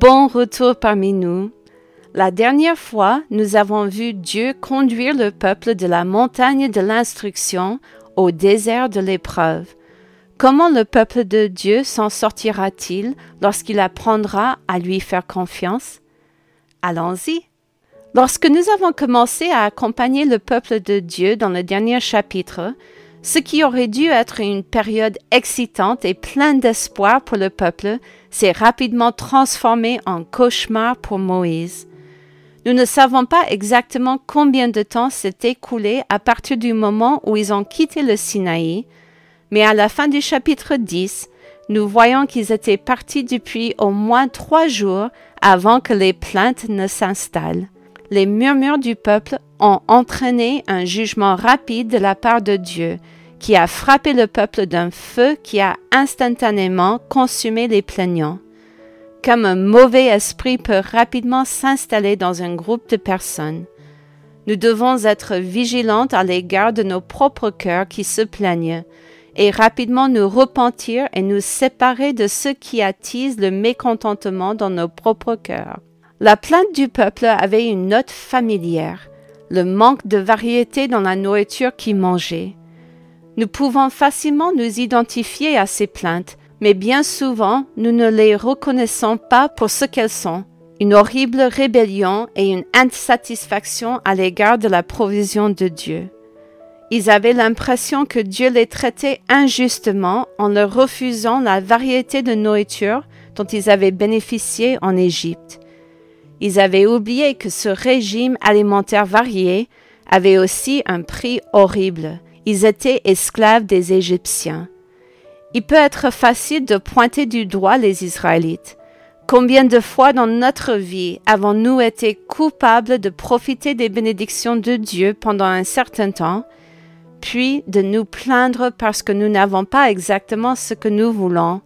bon retour parmi nous. La dernière fois, nous avons vu Dieu conduire le peuple de la montagne de l'instruction au désert de l'épreuve. Comment le peuple de Dieu s'en sortira-t-il lorsqu'il apprendra à lui faire confiance? Allons-y. Lorsque nous avons commencé à accompagner le peuple de Dieu dans le dernier chapitre, ce qui aurait dû être une période excitante et pleine d'espoir pour le peuple s'est rapidement transformé en cauchemar pour Moïse. Nous ne savons pas exactement combien de temps s'est écoulé à partir du moment où ils ont quitté le Sinaï, mais à la fin du chapitre 10, nous voyons qu'ils étaient partis depuis au moins trois jours avant que les plaintes ne s'installent. Les murmures du peuple ont entraîné un jugement rapide de la part de Dieu, qui a frappé le peuple d'un feu qui a instantanément consumé les plaignants comme un mauvais esprit peut rapidement s'installer dans un groupe de personnes. Nous devons être vigilantes à l'égard de nos propres cœurs qui se plaignent, et rapidement nous repentir et nous séparer de ceux qui attisent le mécontentement dans nos propres cœurs. La plainte du peuple avait une note familière, le manque de variété dans la nourriture qu'ils mangeaient. Nous pouvons facilement nous identifier à ces plaintes mais bien souvent nous ne les reconnaissons pas pour ce qu'elles sont, une horrible rébellion et une insatisfaction à l'égard de la provision de Dieu. Ils avaient l'impression que Dieu les traitait injustement en leur refusant la variété de nourriture dont ils avaient bénéficié en Égypte. Ils avaient oublié que ce régime alimentaire varié avait aussi un prix horrible. Ils étaient esclaves des Égyptiens. Il peut être facile de pointer du doigt les Israélites. Combien de fois dans notre vie avons-nous été coupables de profiter des bénédictions de Dieu pendant un certain temps, puis de nous plaindre parce que nous n'avons pas exactement ce que nous voulons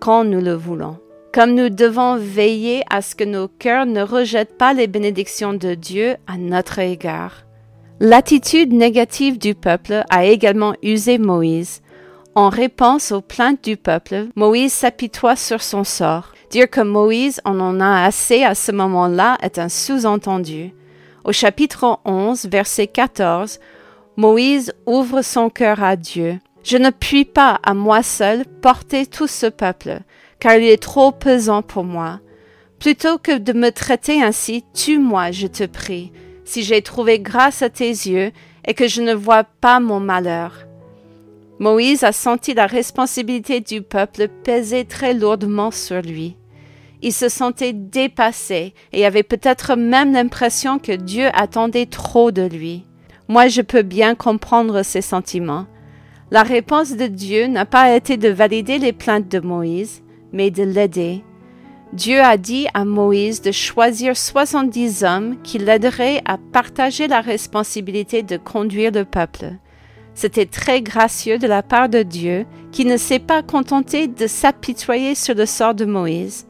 quand nous le voulons? Comme nous devons veiller à ce que nos cœurs ne rejettent pas les bénédictions de Dieu à notre égard. L'attitude négative du peuple a également usé Moïse, en réponse aux plaintes du peuple, Moïse s'apitoie sur son sort. Dire que Moïse en en a assez à ce moment-là est un sous-entendu. Au chapitre 11, verset 14, Moïse ouvre son cœur à Dieu. Je ne puis pas à moi seul porter tout ce peuple, car il est trop pesant pour moi. Plutôt que de me traiter ainsi, tue-moi, je te prie, si j'ai trouvé grâce à tes yeux et que je ne vois pas mon malheur. Moïse a senti la responsabilité du peuple peser très lourdement sur lui. Il se sentait dépassé et avait peut-être même l'impression que Dieu attendait trop de lui. Moi, je peux bien comprendre ces sentiments. La réponse de Dieu n'a pas été de valider les plaintes de Moïse, mais de l'aider. Dieu a dit à Moïse de choisir soixante-dix hommes qui l'aideraient à partager la responsabilité de conduire le peuple. C'était très gracieux de la part de Dieu qui ne s'est pas contenté de s'apitoyer sur le sort de Moïse.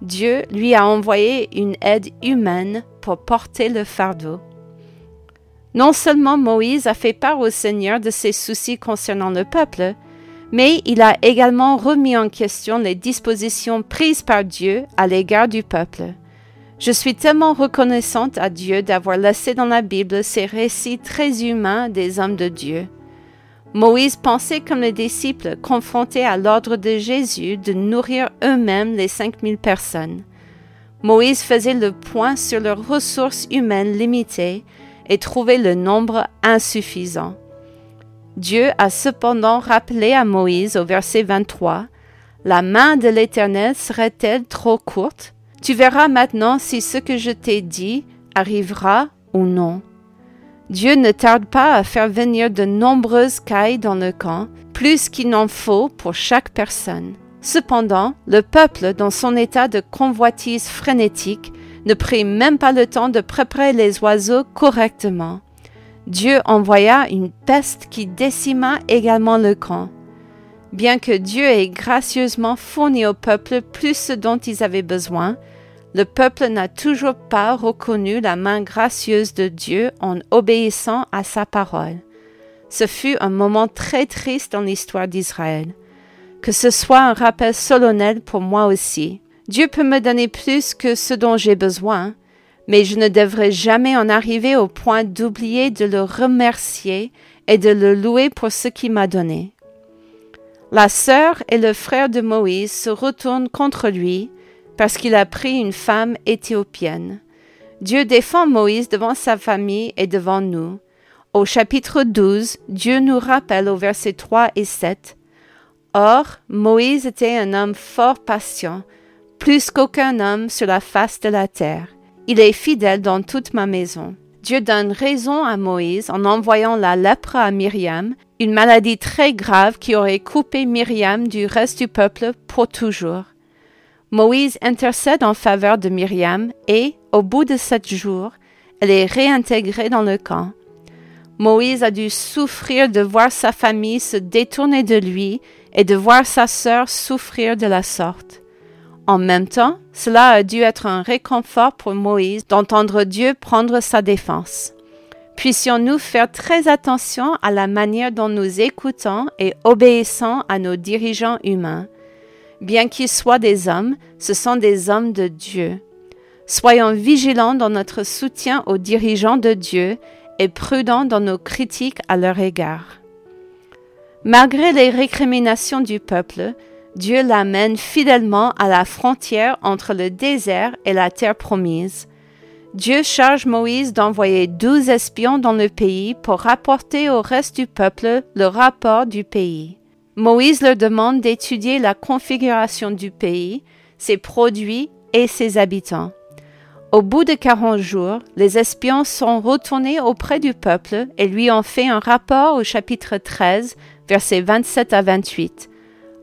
Dieu lui a envoyé une aide humaine pour porter le fardeau. Non seulement Moïse a fait part au Seigneur de ses soucis concernant le peuple, mais il a également remis en question les dispositions prises par Dieu à l'égard du peuple. Je suis tellement reconnaissante à Dieu d'avoir laissé dans la Bible ces récits très humains des hommes de Dieu. Moïse pensait comme les disciples confrontés à l'ordre de Jésus de nourrir eux-mêmes les cinq mille personnes. Moïse faisait le point sur leurs ressources humaines limitées et trouvait le nombre insuffisant. Dieu a cependant rappelé à Moïse au verset 23 La main de l'Éternel serait-elle trop courte? Tu verras maintenant si ce que je t'ai dit arrivera ou non. Dieu ne tarde pas à faire venir de nombreuses cailles dans le camp, plus qu'il n'en faut pour chaque personne. Cependant, le peuple, dans son état de convoitise frénétique, ne prit même pas le temps de préparer les oiseaux correctement. Dieu envoya une peste qui décima également le camp. Bien que Dieu ait gracieusement fourni au peuple plus ce dont ils avaient besoin, le peuple n'a toujours pas reconnu la main gracieuse de Dieu en obéissant à sa parole. Ce fut un moment très triste dans l'histoire d'Israël. Que ce soit un rappel solennel pour moi aussi. Dieu peut me donner plus que ce dont j'ai besoin, mais je ne devrais jamais en arriver au point d'oublier de le remercier et de le louer pour ce qu'il m'a donné. La sœur et le frère de Moïse se retournent contre lui parce qu'il a pris une femme éthiopienne. Dieu défend Moïse devant sa famille et devant nous. Au chapitre 12, Dieu nous rappelle au verset 3 et 7 Or, Moïse était un homme fort patient, plus qu'aucun homme sur la face de la terre. Il est fidèle dans toute ma maison. Dieu donne raison à Moïse en envoyant la lèpre à Myriam, une maladie très grave qui aurait coupé Myriam du reste du peuple pour toujours. Moïse intercède en faveur de Myriam et, au bout de sept jours, elle est réintégrée dans le camp. Moïse a dû souffrir de voir sa famille se détourner de lui et de voir sa sœur souffrir de la sorte. En même temps, cela a dû être un réconfort pour Moïse d'entendre Dieu prendre sa défense. Puissions-nous faire très attention à la manière dont nous écoutons et obéissons à nos dirigeants humains. Bien qu'ils soient des hommes, ce sont des hommes de Dieu. Soyons vigilants dans notre soutien aux dirigeants de Dieu et prudents dans nos critiques à leur égard. Malgré les récriminations du peuple, Dieu l'amène fidèlement à la frontière entre le désert et la terre promise. Dieu charge Moïse d'envoyer douze espions dans le pays pour rapporter au reste du peuple le rapport du pays. Moïse leur demande d'étudier la configuration du pays, ses produits et ses habitants. Au bout de quarante jours, les espions sont retournés auprès du peuple et lui ont fait un rapport au chapitre 13, versets 27 à 28.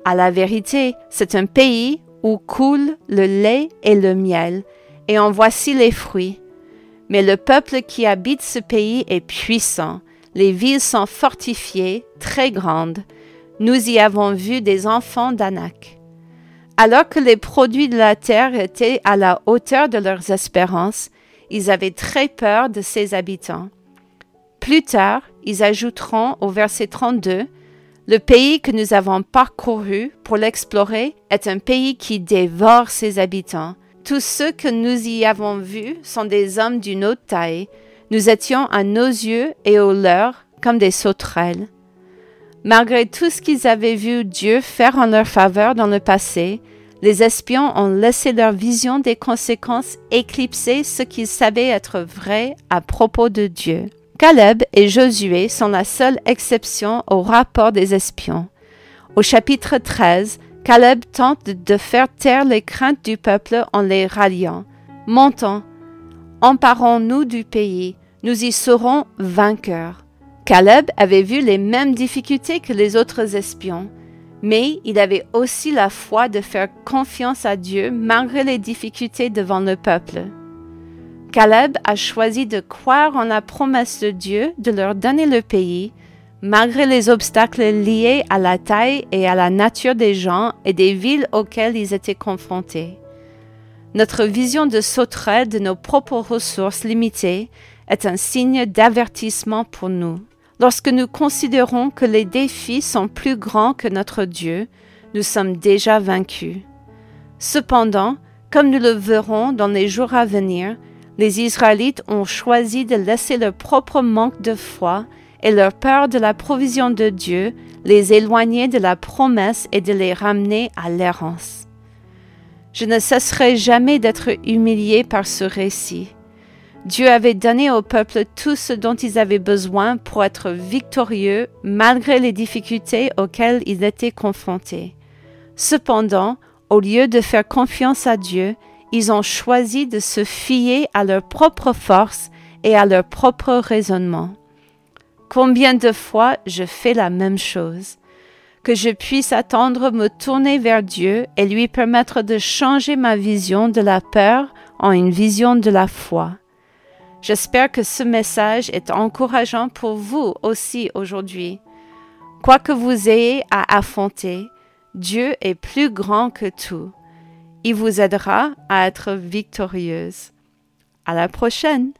À la vérité, c'est un pays où coule le lait et le miel, et en voici les fruits. Mais le peuple qui habite ce pays est puissant, les villes sont fortifiées, très grandes. Nous y avons vu des enfants d'Anak. Alors que les produits de la terre étaient à la hauteur de leurs espérances, ils avaient très peur de ses habitants. Plus tard, ils ajouteront au verset 32 le pays que nous avons parcouru pour l'explorer est un pays qui dévore ses habitants. Tous ceux que nous y avons vus sont des hommes d'une haute taille. Nous étions à nos yeux et aux leurs comme des sauterelles. Malgré tout ce qu'ils avaient vu Dieu faire en leur faveur dans le passé, les espions ont laissé leur vision des conséquences éclipser ce qu'ils savaient être vrai à propos de Dieu. Caleb et Josué sont la seule exception au rapport des espions. Au chapitre 13, Caleb tente de faire taire les craintes du peuple en les ralliant. Montons, emparons-nous du pays, nous y serons vainqueurs. Caleb avait vu les mêmes difficultés que les autres espions, mais il avait aussi la foi de faire confiance à Dieu malgré les difficultés devant le peuple. Caleb a choisi de croire en la promesse de Dieu de leur donner le pays, malgré les obstacles liés à la taille et à la nature des gens et des villes auxquelles ils étaient confrontés. Notre vision de sauterelle de nos propres ressources limitées est un signe d'avertissement pour nous. Lorsque nous considérons que les défis sont plus grands que notre Dieu, nous sommes déjà vaincus. Cependant, comme nous le verrons dans les jours à venir, les Israélites ont choisi de laisser leur propre manque de foi et leur peur de la provision de Dieu les éloigner de la promesse et de les ramener à l'errance. Je ne cesserai jamais d'être humilié par ce récit. Dieu avait donné au peuple tout ce dont ils avaient besoin pour être victorieux malgré les difficultés auxquelles ils étaient confrontés. Cependant, au lieu de faire confiance à Dieu, ils ont choisi de se fier à leur propre force et à leur propre raisonnement. Combien de fois je fais la même chose? Que je puisse attendre me tourner vers Dieu et lui permettre de changer ma vision de la peur en une vision de la foi. J'espère que ce message est encourageant pour vous aussi aujourd'hui. Quoi que vous ayez à affronter, Dieu est plus grand que tout. Il vous aidera à être victorieuse. À la prochaine!